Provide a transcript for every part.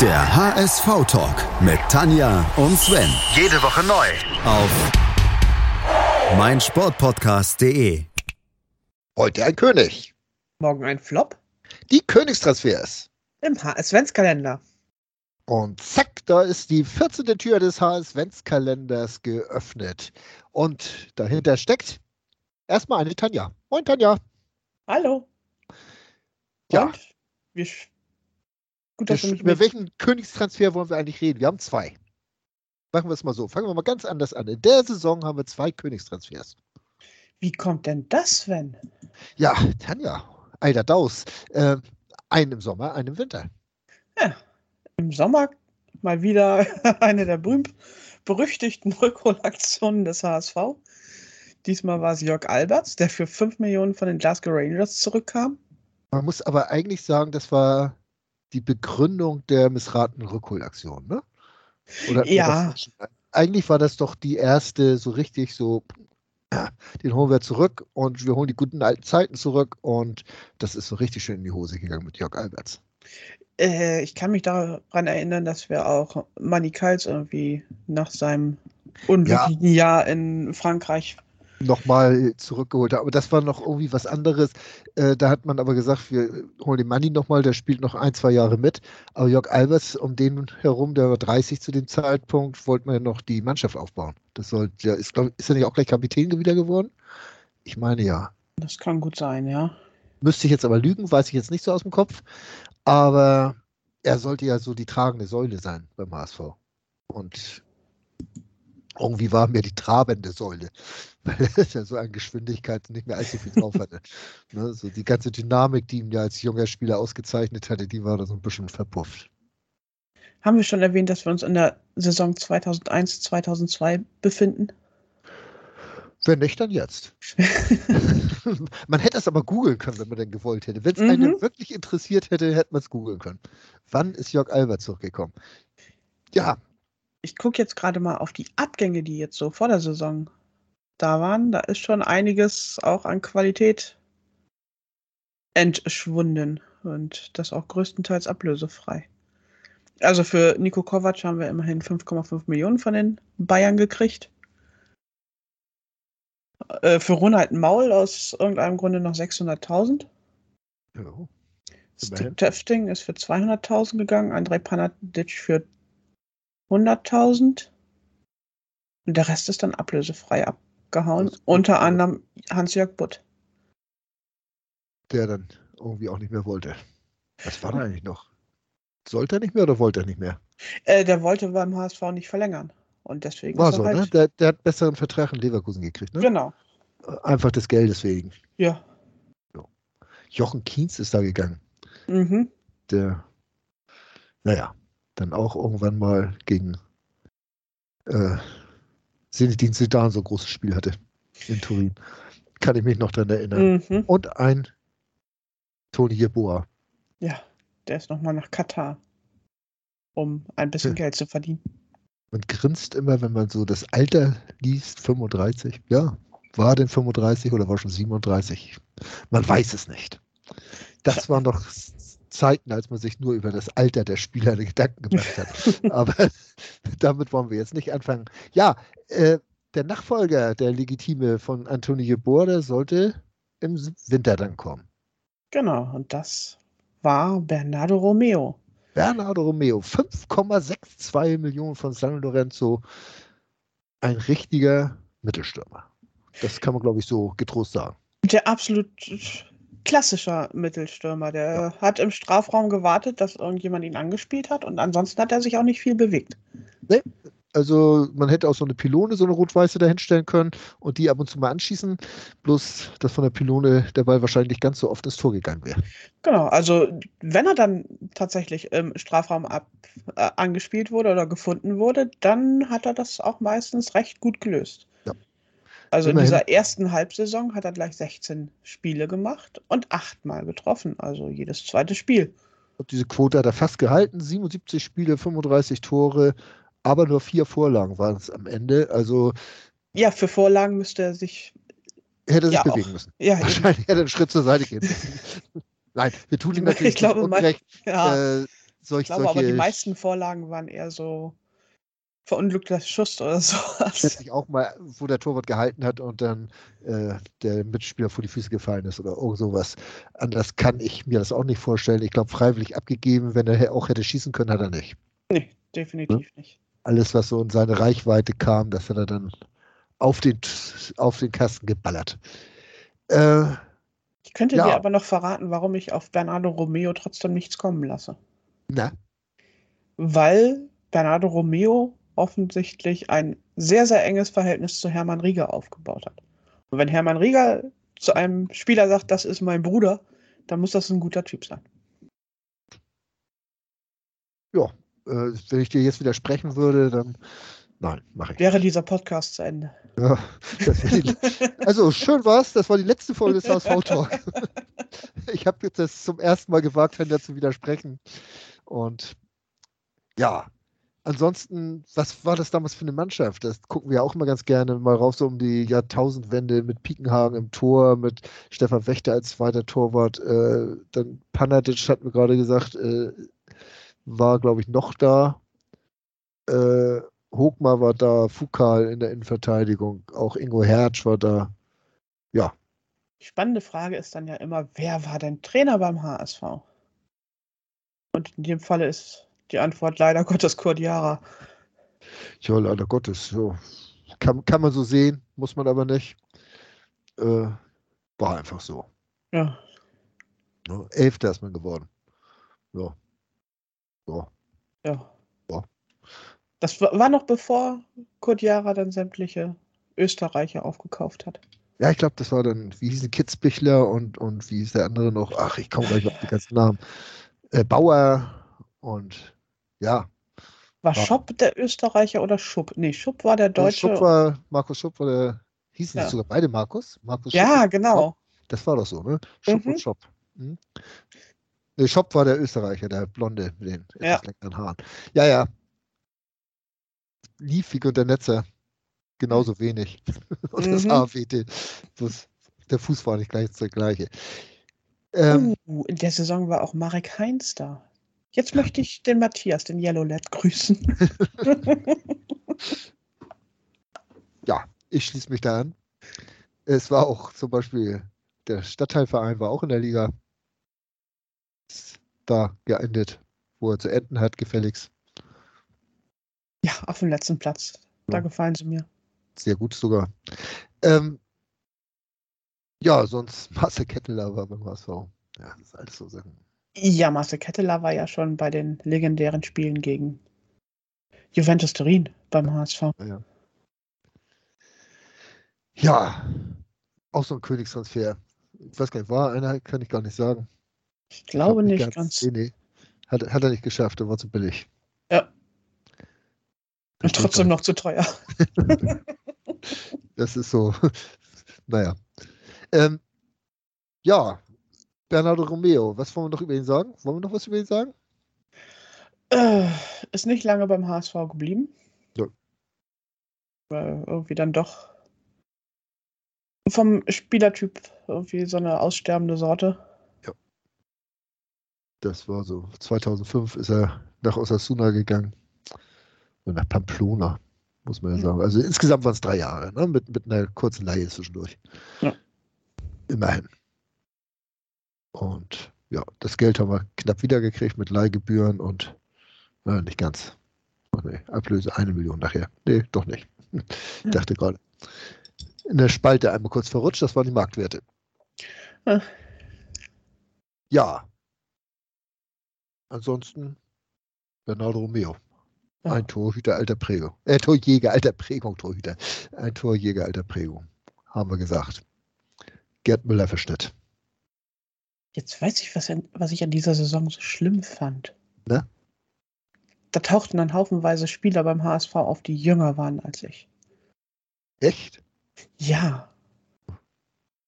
Der HSV-Talk mit Tanja und Sven. Jede Woche neu. Auf meinsportpodcast.de. Heute ein König. Morgen ein Flop Die Königstransfers. im HS-Kalender. Und zack, da ist die 14. Tür des HS-Kalenders geöffnet. Und dahinter steckt erstmal eine Tanja. Moin Tanja. Hallo. Ja. Und? Wir Gut, dass mich über mit... welchen Königstransfer wollen wir eigentlich reden? Wir haben zwei. Machen wir es mal so. Fangen wir mal ganz anders an. In der Saison haben wir zwei Königstransfers. Wie kommt denn das, Sven? Ja, Tanja, alter Daus. Äh, einen im Sommer, einen im Winter. Im Sommer mal wieder eine der berühmt berüchtigten Rückholaktionen des HSV. Diesmal war es Jörg Alberts, der für 5 Millionen von den Glasgow Rangers zurückkam. Man muss aber eigentlich sagen, das war die Begründung der missratenen Rückholaktion, ne? Oder Ja. Eigentlich war das doch die erste so richtig so, ja, den holen wir zurück und wir holen die guten alten Zeiten zurück und das ist so richtig schön in die Hose gegangen mit Jörg Alberts. Äh, ich kann mich daran erinnern, dass wir auch Manny Kals irgendwie nach seinem unglücklichen Jahr in Frankreich Nochmal zurückgeholt haben. Aber das war noch irgendwie was anderes. Äh, da hat man aber gesagt, wir holen den Manni nochmal, der spielt noch ein, zwei Jahre mit. Aber Jörg Alberts, um den herum, der war 30 zu dem Zeitpunkt, wollte man ja noch die Mannschaft aufbauen. Das sollte, ja, ist, glaub, ist er nicht auch gleich Kapitän wieder geworden? Ich meine ja. Das kann gut sein, ja. Müsste ich jetzt aber lügen, weiß ich jetzt nicht so aus dem Kopf. Aber er sollte ja so die tragende Säule sein beim HSV. Und irgendwie war mir die trabende Säule, weil er ja so an Geschwindigkeit nicht mehr allzu viel drauf hatte. ne, so die ganze Dynamik, die ihn ja als junger Spieler ausgezeichnet hatte, die war da so ein bisschen verpufft. Haben wir schon erwähnt, dass wir uns in der Saison 2001, 2002 befinden? Wenn nicht, dann jetzt. man hätte es aber googeln können, wenn man denn gewollt hätte. Wenn es Mhm. einen wirklich interessiert hätte, hätte man es googeln können. Wann ist Jörg Albert zurückgekommen? Ja, Ich gucke jetzt gerade mal auf die Abgänge, die jetzt so vor der Saison da waren. Da ist schon einiges auch an Qualität entschwunden und das auch größtenteils ablösefrei. Also für Nico Kovac haben wir immerhin 5,5 Millionen von den Bayern gekriegt. Äh, Für Ronald Maul aus irgendeinem Grunde noch 600.000. ja. Immerhin. Stick Töfting ist für 200.000 gegangen, Andrei Panadic für 100.000. Und der Rest ist dann ablösefrei abgehauen. Unter anderem Hans-Jörg Butt. der dann irgendwie auch nicht mehr wollte. Was war da eigentlich noch? Sollte er nicht mehr oder wollte er nicht mehr? Äh, der wollte beim HSV nicht verlängern. Und deswegen War ist so, halt. ne? Der, der hat besseren Vertrag in Leverkusen gekriegt, ne? Genau. Einfach des Geldes wegen. Ja. Jochen Kienz ist da gegangen. Mhm. Der, naja, dann auch irgendwann mal gegen äh, Zidane so ein großes Spiel hatte in Turin. Kann ich mich noch dran erinnern. Mhm. Und ein Toni Jeboa. Ja. Der ist nochmal nach Katar, um ein bisschen Hm. Geld zu verdienen. Man grinst immer, wenn man so das Alter liest, 35. Ja, war denn 35 oder war schon 37? Man weiß es nicht. Das waren noch Zeiten, als man sich nur über das Alter der Spieler Gedanken gemacht hat. Aber damit wollen wir jetzt nicht anfangen. Ja, äh, der Nachfolger, der Legitime von Antonio Bohr, der sollte im Winter dann kommen. Genau. Und das war Bernardo Romeo. Bernardo Romeo, 5,62 Millionen von San Lorenzo. Ein richtiger Mittelstürmer. Das kann man, glaube ich, so getrost sagen. Der absolut klassischer Mittelstürmer. Der hat im Strafraum gewartet, dass irgendjemand ihn angespielt hat und ansonsten hat er sich auch nicht viel bewegt. Also man hätte auch so eine Pylone, so eine rot-weiße dahinstellen können und die ab und zu mal anschießen. Bloß, dass von der Pylone der Ball wahrscheinlich ganz so oft ins Tor gegangen wäre. Genau, also wenn er dann tatsächlich im Strafraum ab, äh, angespielt wurde oder gefunden wurde, dann hat er das auch meistens recht gut gelöst. Also in Immerhin. dieser ersten Halbsaison hat er gleich 16 Spiele gemacht und achtmal getroffen, also jedes zweite Spiel. Und diese Quote hat er fast gehalten. 77 Spiele, 35 Tore, aber nur vier Vorlagen waren es am Ende. Also Ja, für Vorlagen müsste er sich hätte er sich Ja, bewegen auch. müssen. Ja, eben. Wahrscheinlich hätte er einen Schritt zur Seite gehen müssen. Nein, wir tun ihm natürlich Ich glaube, nicht mein- unrecht. ja. Äh, solch, Ich glaube aber, die solche meisten Vorlagen waren eher so verunglückter Schuss oder sowas. letztlich auch mal, wo der Torwart gehalten hat und dann äh, der Mitspieler vor die Füße gefallen ist oder irgend sowas. Anders kann ich mir das auch nicht vorstellen. Ich glaube, freiwillig abgegeben, wenn er auch hätte schießen können, hat er nicht. Nee, definitiv nicht. Alles, was so in seine Reichweite kam, das hat er dann auf den, auf den Kasten geballert. Äh, Ich könnte Ja. dir aber noch verraten, warum ich auf Bernardo Romeo trotzdem nichts kommen lasse. na, Weil Bernardo Romeo offensichtlich ein sehr, sehr enges Verhältnis zu Hermann Rieger aufgebaut hat. Und wenn Hermann Rieger zu einem Spieler sagt, das ist mein Bruder, dann muss das ein guter Typ sein. äh, wenn ich dir jetzt widersprechen würde, dann nein, mache ich. Wäre dieser Podcast zu Ende. Ja, die, also schön war's. Das war die letzte Folge des HSV Talk. Ich habe jetzt das zum ersten Mal gewagt, Henner zu widersprechen. Und ja, ansonsten, was war das damals für eine Mannschaft? Das gucken wir auch immer ganz gerne mal rauf, so um die Jahrtausendwende mit Piekenhagen im Tor, mit Stefan Wächter als zweiter Torwart. Äh, dann Panatic hat mir gerade gesagt, äh, war, glaube ich, noch da. Äh, Hochmar war da, Fukal in der Innenverteidigung, auch Ingo Hertz war da. Ja, Die spannende Frage ist dann ja immer, wer war denn Trainer beim HSV? Und in dem Falle ist die Antwort leider Gottes Kurdiara. ja, leider Gottes. So. Kann, kann man so sehen, muss man aber nicht. Äh, war einfach so. Ja, Ne? Elfter ist man geworden. Ja. So. ja. Ja. Das wa- war noch bevor Kurdiara dann sämtliche Österreicher aufgekauft hat. Ja, ich glaube, das war dann, wie hießen Kitzbichler und, und wie hieß der andere noch? Ach, ich komme gleich auf die ganzen Namen. Äh, Bauer und ja. War Ja. Schopp der Österreicher oder Schupp? Nee, Schupp war der Deutsche. Schupp war, Markus Schupp war der, hießen Ja. sogar beide Markus? Markus ja, Schupp, genau. Das war doch so, ne? Schupp Mhm. und Schopp. Hm? Nee, Schopp war der Österreicher, der Blonde mit den Ja. etwas längeren Haaren. Ja, ja. Liefig und der Netzer genauso wenig. und das Mhm. AWT. Das, der Fuß war nicht gleich der gleiche. Ähm, uh, in der Saison war auch Marek Heinz da. Jetzt möchte ich den Matthias, den Yellow Lad, grüßen. ja, ich schließe mich da an. Es war auch zum Beispiel, der Stadtteilverein war auch in der Liga. Da geendet, wo er zu enden hat, gefälligst. ja, auf dem letzten Platz. Da Ja. gefallen sie mir. Sehr gut sogar. Ähm, ja, sonst Marcel Ketteler war beim HSV. Ja, das ist alles so Sachen. Ja, Marcel Ketteler war ja schon bei den legendären Spielen gegen Juventus Turin beim HSV. Ja. ja, auch so ein Königstransfer. Ich weiß gar nicht, war einer, kann ich gar nicht sagen. Ich glaube Glaub nicht ganz. Nee, nee. Hat, hat er nicht geschafft, der war zu billig. Ja. Das Und trotzdem noch zu teuer. Das ist so, naja. Ähm, ja, Bernardo Romeo, was wollen wir noch über ihn sagen? Wollen wir noch was über ihn sagen? Äh, ist nicht lange beim HSV geblieben. Ja. Weil irgendwie dann doch vom Spielertyp irgendwie so eine aussterbende Sorte. Das war so, 2005 ist er nach Osasuna gegangen. Und nach Pamplona, muss man ja sagen. Also insgesamt waren es drei Jahre, ne? mit, mit einer kurzen Leihe zwischendurch. Ja. Immerhin. Und ja, das Geld haben wir knapp wiedergekriegt mit Leihgebühren und äh, nicht ganz. Ach nee, Ablöse eine Million nachher. Nee, doch nicht. Ich dachte gerade. In der Spalte einmal kurz verrutscht, das waren die Marktwerte. Ah. Ja. Ansonsten Bernardo Romeo. Ein Torhüter alter Prägung. Äh, Torjäger alter Prägung, Torhüter. Ein Torjäger alter Prägung. Haben wir gesagt. Gerd Müller Verschnitt. Jetzt weiß ich, was, was ich an dieser Saison so schlimm fand. Ne? Da tauchten dann haufenweise Spieler beim HSV auf, die jünger waren als ich. Echt? Ja.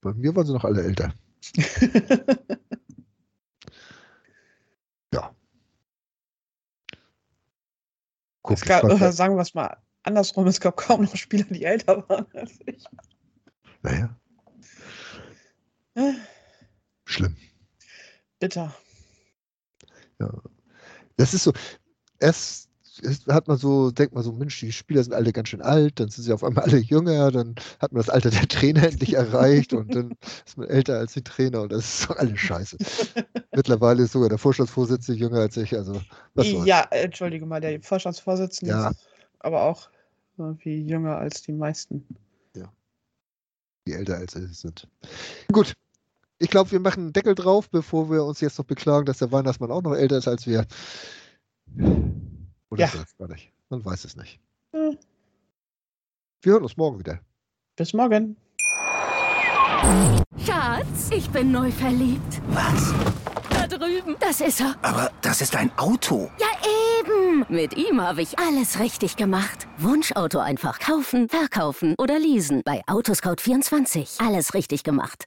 Bei mir waren sie noch alle älter. Ja. Guck, es gab, frag äh, sagen wir es mal andersrum, es gab kaum noch Spieler, die älter waren als ich. naja, Äh, schlimm. Bitter. Das ist so, erst hat man so, denkt man so, Mensch, die Spieler sind alle ganz schön alt, dann sind sie auf einmal alle jünger, dann hat man das Alter der Trainer endlich erreicht und dann ist man älter als die Trainer und das ist doch alles scheiße. Mittlerweile ist sogar der Vorstandsvorsitzende jünger als ich, also was soll's. Ja, entschuldige mal, der Vorstandsvorsitzende ja. ist aber auch irgendwie jünger als die meisten. Ja. Die älter als sie sind. Gut, ich glaube, wir machen einen Deckel drauf, bevor wir uns jetzt noch beklagen, dass der Weihnachtsmann auch noch älter ist als wir. Oder Ja. gar nicht? Man weiß es nicht. Hm. Wir hören uns morgen wieder. Bis morgen. Schatz, ich bin neu verliebt. Was? Da drüben. Das ist er. Aber das ist ein Auto. Ja, eben. Mit ihm habe ich alles richtig gemacht. Wunschauto einfach kaufen, verkaufen oder leasen. Bei Autoscout24. Alles richtig gemacht.